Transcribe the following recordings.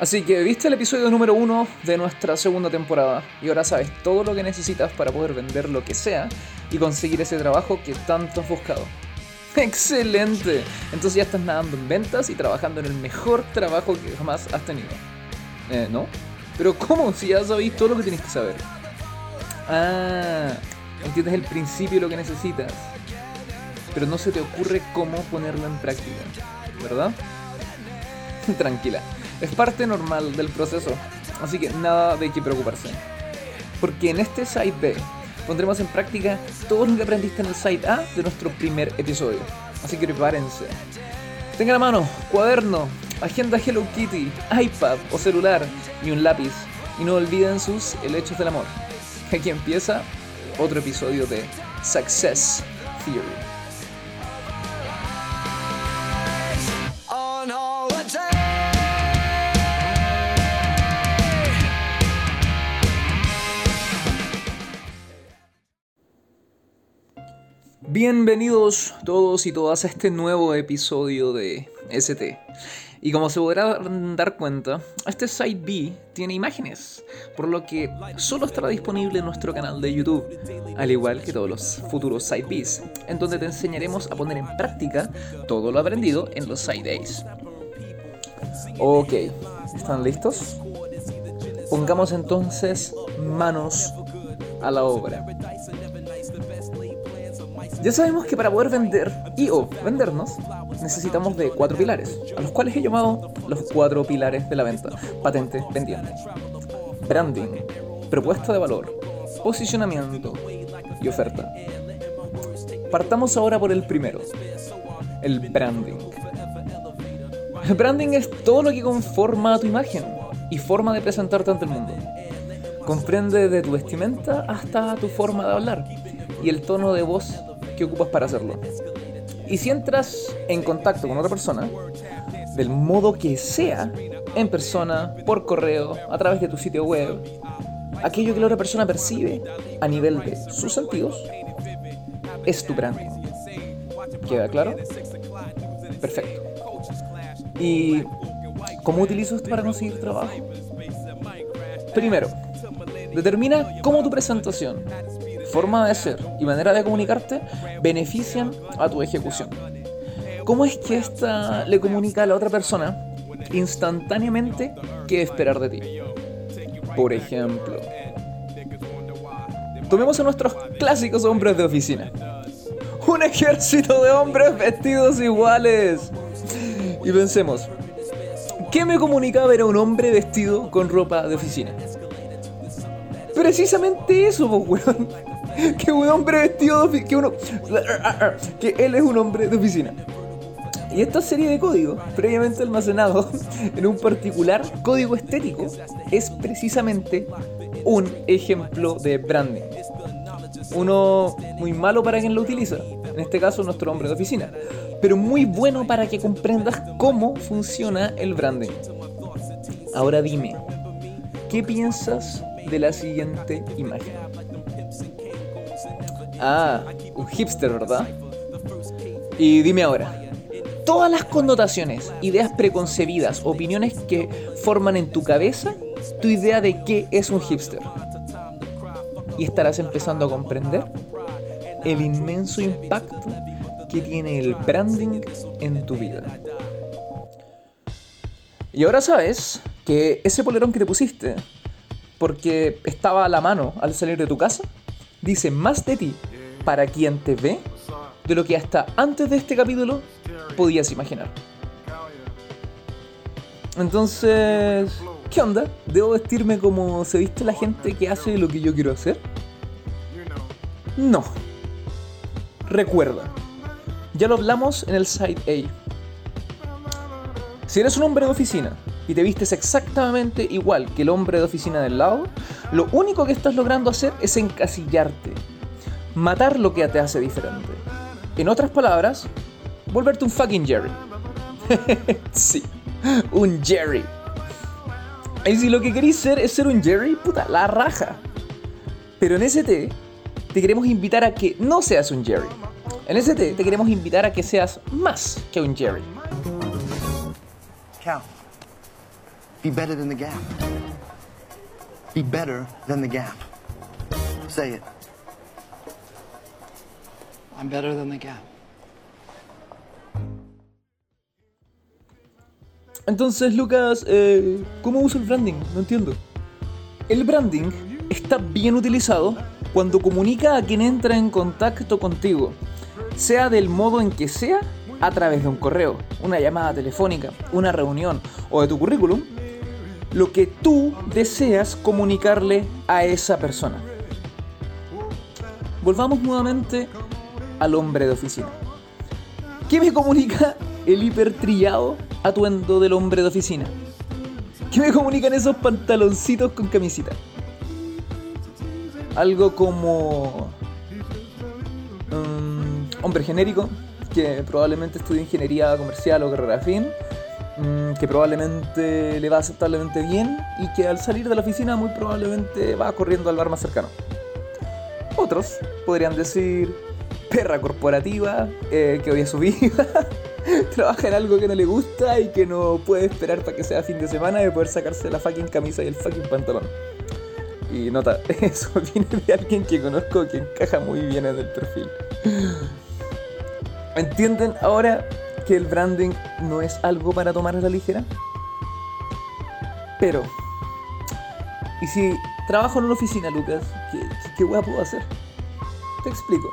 Así que viste el episodio número uno de nuestra segunda temporada y ahora sabes todo lo que necesitas para poder vender lo que sea y conseguir ese trabajo que tanto has buscado. ¡Excelente! Entonces ya estás nadando en ventas y trabajando en el mejor trabajo que jamás has tenido. Eh, ¿no? Pero ¿cómo? Si ya sabéis todo lo que tienes que saber. Ah, entiendes el principio de lo que necesitas. Pero no se te ocurre cómo ponerlo en práctica, ¿verdad? Tranquila, es parte normal del proceso, así que nada de qué preocuparse. Porque en este Site B pondremos en práctica todo lo que aprendiste en el Site A de nuestro primer episodio. Así que prepárense. Tengan a mano cuaderno, agenda Hello Kitty, iPad o celular y un lápiz. Y no olviden sus helechos del amor. Aquí empieza otro episodio de Success Theory. Bienvenidos todos y todas a este nuevo episodio de ST. Y como se podrán dar cuenta, este site B tiene imágenes, por lo que solo estará disponible en nuestro canal de YouTube, al igual que todos los futuros site Bs, en donde te enseñaremos a poner en práctica todo lo aprendido en los site As. Ok, ¿están listos? Pongamos entonces manos a la obra. Ya sabemos que para poder vender y o vendernos necesitamos de cuatro pilares, a los cuales he llamado los cuatro pilares de la venta. Patente, pendiente. Branding, propuesta de valor, posicionamiento y oferta. Partamos ahora por el primero, el branding. El branding es todo lo que conforma tu imagen y forma de presentarte ante el mundo. Comprende de tu vestimenta hasta tu forma de hablar y el tono de voz ocupas para hacerlo. Y si entras en contacto con otra persona, del modo que sea, en persona, por correo, a través de tu sitio web, aquello que la otra persona percibe a nivel de sus sentidos, es tu branding. ¿Queda claro? Perfecto. ¿Y cómo utilizo esto para conseguir trabajo? Primero, determina cómo tu presentación forma de ser y manera de comunicarte benefician a tu ejecución. ¿Cómo es que esta le comunica a la otra persona instantáneamente qué esperar de ti? Por ejemplo, tomemos a nuestros clásicos hombres de oficina. Un ejército de hombres vestidos iguales. Y pensemos, ¿qué me comunicaba ver a un hombre vestido con ropa de oficina? Precisamente eso, pues, weón. que un hombre vestido de que uno que él es un hombre de oficina. Y esta serie de códigos, previamente almacenados en un particular código estético, es precisamente un ejemplo de branding. Uno muy malo para quien lo utiliza, en este caso nuestro hombre de oficina, pero muy bueno para que comprendas cómo funciona el branding. Ahora dime, ¿qué piensas de la siguiente imagen? Ah, un hipster, ¿verdad? Y dime ahora, todas las connotaciones, ideas preconcebidas, opiniones que forman en tu cabeza tu idea de qué es un hipster. Y estarás empezando a comprender el inmenso impacto que tiene el branding en tu vida. Y ahora sabes que ese polerón que te pusiste, porque estaba a la mano al salir de tu casa, dice más de ti para quien te ve de lo que hasta antes de este capítulo podías imaginar. Entonces, ¿qué onda? ¿Debo vestirme como se viste la gente que hace lo que yo quiero hacer? No. Recuerda, ya lo hablamos en el site A. Si eres un hombre de oficina y te vistes exactamente igual que el hombre de oficina del lado, lo único que estás logrando hacer es encasillarte matar lo que te hace diferente. En otras palabras, volverte un fucking Jerry. sí, un Jerry. Y si lo que queréis ser es ser un Jerry, puta, la raja. Pero en ST te queremos invitar a que no seas un Jerry. En ST te queremos invitar a que seas más que un Jerry. Be better than the gap. Be better than the gap. Say it. I'm better than the gap. Entonces, Lucas, eh, ¿cómo uso el branding? No entiendo. El branding está bien utilizado cuando comunica a quien entra en contacto contigo, sea del modo en que sea, a través de un correo, una llamada telefónica, una reunión o de tu currículum, lo que tú deseas comunicarle a esa persona. Volvamos nuevamente al hombre de oficina. ¿Qué me comunica el hipertrillado atuendo del hombre de oficina? ¿Qué me comunican esos pantaloncitos con camisita? Algo como... um, hombre genérico, que probablemente estudie ingeniería comercial o carrera fin, mm, que probablemente le va aceptablemente bien y que al salir de la oficina muy probablemente va corriendo al bar más cercano. Otros podrían decir perra corporativa, eh, que odia su vida, trabaja en algo que no le gusta y que no puede esperar para que sea fin de semana de poder sacarse la fucking camisa y el fucking pantalón. Y nota, eso viene de alguien que conozco que encaja muy bien en el perfil. ¿Entienden ahora que el branding no es algo para tomar a la ligera? Pero, ¿y si trabajo en una oficina, Lucas? ¿Qué, qué, qué hueá puedo hacer? Te explico.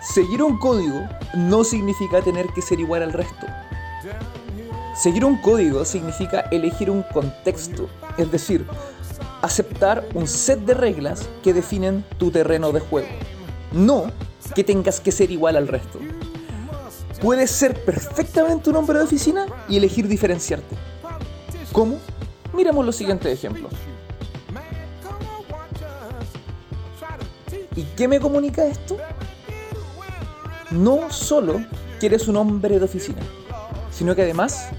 Seguir un código no significa tener que ser igual al resto. Seguir un código significa elegir un contexto, es decir, aceptar un set de reglas que definen tu terreno de juego. No que tengas que ser igual al resto. Puedes ser perfectamente un hombre de oficina y elegir diferenciarte. ¿Cómo? Miremos los siguientes ejemplos. ¿Y qué me comunica esto? No solo que eres un hombre de oficina, sino que además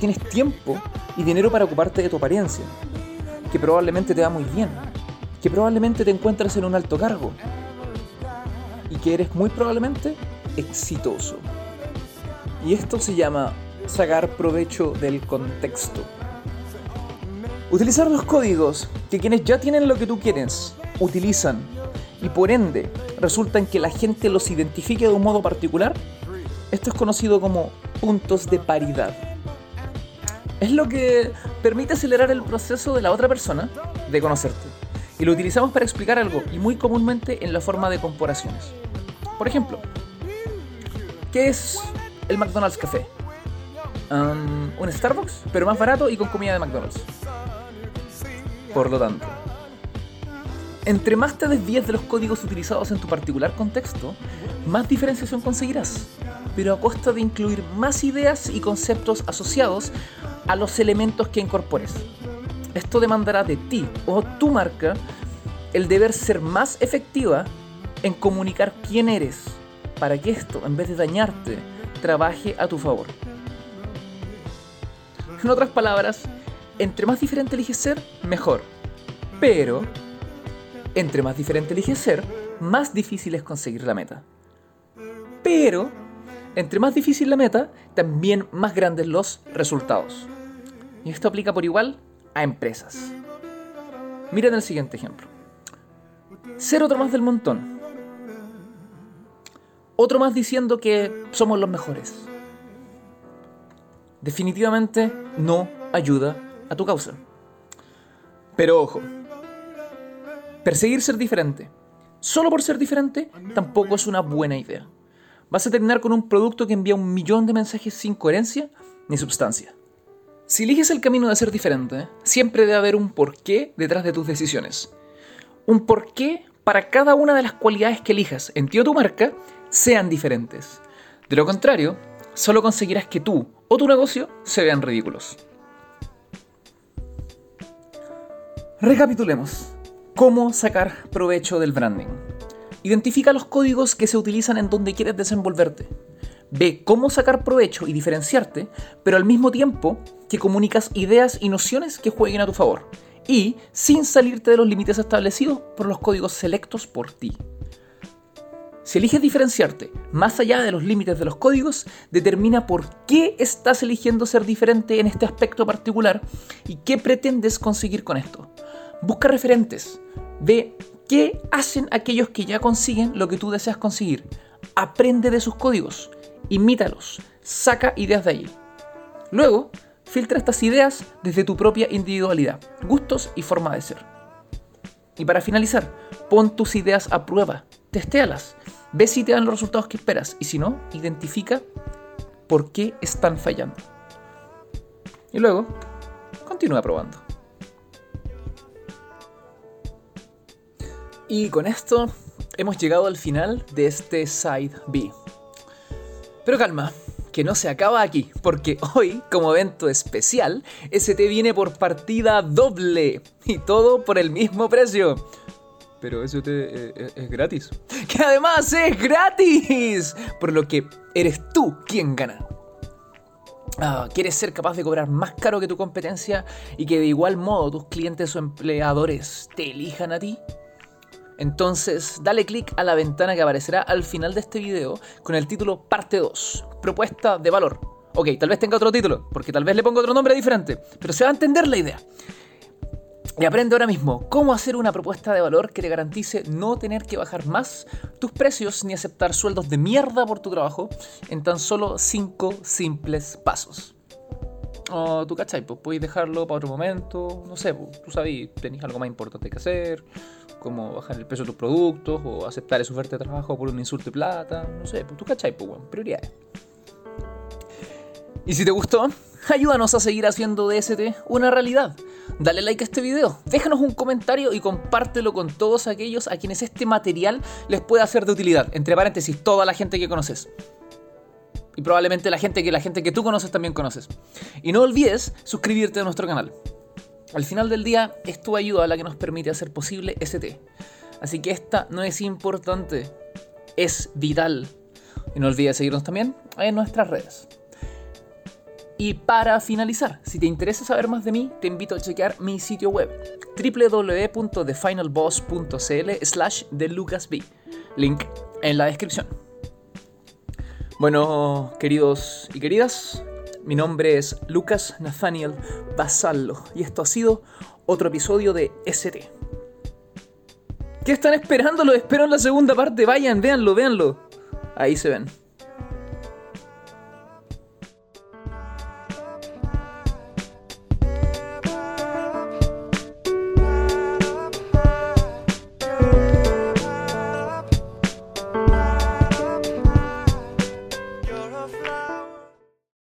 tienes tiempo y dinero para ocuparte de tu apariencia, que probablemente te va muy bien, que probablemente te encuentras en un alto cargo y que eres muy probablemente exitoso. Y esto se llama sacar provecho del contexto. Utilizar los códigos que quienes ya tienen lo que tú quieres utilizan y por ende resulta en que la gente los identifique de un modo particular, esto es conocido como puntos de paridad. Es lo que permite acelerar el proceso de la otra persona de conocerte. Y lo utilizamos para explicar algo y muy comúnmente en la forma de comparaciones. Por ejemplo, ¿qué es el McDonald's Café? Un Starbucks, pero más barato y con comida de McDonald's. Por lo tanto, entre más te desvíes de los códigos utilizados en tu particular contexto, más diferenciación conseguirás, pero a costa de incluir más ideas y conceptos asociados a los elementos que incorpores. Esto demandará de ti o tu marca el deber ser más efectiva en comunicar quién eres, para que esto, en vez de dañarte, trabaje a tu favor. En otras palabras, entre más diferente eliges ser, mejor. Pero, entre más diferente eliges ser, más difícil es conseguir la meta. Pero, entre más difícil la meta, también más grandes los resultados. Y esto aplica por igual a empresas. Miren el siguiente ejemplo. Ser otro más del montón. Otro más diciendo que somos los mejores. Definitivamente no ayuda a tu causa. Pero ojo, perseguir ser diferente, solo por ser diferente, tampoco es una buena idea. Vas a terminar con un producto que envía un millón de mensajes sin coherencia ni sustancia. Si eliges el camino de ser diferente, siempre debe haber un porqué detrás de tus decisiones. Un porqué para cada una de las cualidades que elijas en ti o tu marca sean diferentes. De lo contrario, solo conseguirás que tú o tu negocio se vean ridículos. Recapitulemos. ¿Cómo sacar provecho del branding? Identifica los códigos que se utilizan en donde quieres desenvolverte. Ve cómo sacar provecho y diferenciarte, pero al mismo tiempo que comunicas ideas y nociones que jueguen a tu favor. Y sin salirte de los límites establecidos por los códigos selectos por ti. Si eliges diferenciarte más allá de los límites de los códigos, determina por qué estás eligiendo ser diferente en este aspecto particular y qué pretendes conseguir con esto. Busca referentes, ve qué hacen aquellos que ya consiguen lo que tú deseas conseguir. Aprende de sus códigos, imítalos, saca ideas de allí. Luego, filtra estas ideas desde tu propia individualidad, gustos y forma de ser. Y para finalizar, pon tus ideas a prueba, testéalas Ve si te dan los resultados que esperas y si no, identifica por qué están fallando. Y luego, continúa probando. Y con esto hemos llegado al final de este Side B. Pero calma, que no se acaba aquí, porque hoy, como evento especial, ST viene por partida doble y todo por el mismo precio pero eso te, eh, es gratis. Que además es gratis. Por lo que eres tú quien gana. Ah, ¿Quieres ser capaz de cobrar más caro que tu competencia y que de igual modo tus clientes o empleadores te elijan a ti? Entonces, dale clic a la ventana que aparecerá al final de este video con el título Parte 2, Propuesta de Valor. Ok, tal vez tenga otro título, porque tal vez le ponga otro nombre diferente, pero se va a entender la idea. Y aprende ahora mismo cómo hacer una propuesta de valor que te garantice no tener que bajar más tus precios ni aceptar sueldos de mierda por tu trabajo en tan solo 5 simples pasos. O tú cachai, pues puedes dejarlo para otro momento, no sé, pues, tú sabes, tenés algo más importante que hacer, como bajar el precio de tus productos o aceptar esa oferta de trabajo por un insulto de plata, no sé, pues tú cachai, pues bueno, prioridades. Y si te gustó, ayúdanos a seguir haciendo DST una realidad. Dale like a este video, déjanos un comentario y compártelo con todos aquellos a quienes este material les pueda ser de utilidad. Entre paréntesis, toda la gente que conoces. Y probablemente la gente que la gente que tú conoces también conoces. Y no olvides suscribirte a nuestro canal. Al final del día es tu ayuda la que nos permite hacer posible ST. Así que esta no es importante, es vital. Y no olvides seguirnos también en nuestras redes. Y para finalizar, si te interesa saber más de mí, te invito a chequear mi sitio web www.thefinalboss.cl slash de Link en la descripción. Bueno, queridos y queridas, mi nombre es Lucas Nathaniel Basallo y esto ha sido otro episodio de ST. ¿Qué están esperando? Lo espero en la segunda parte. Vayan, véanlo, véanlo. Ahí se ven.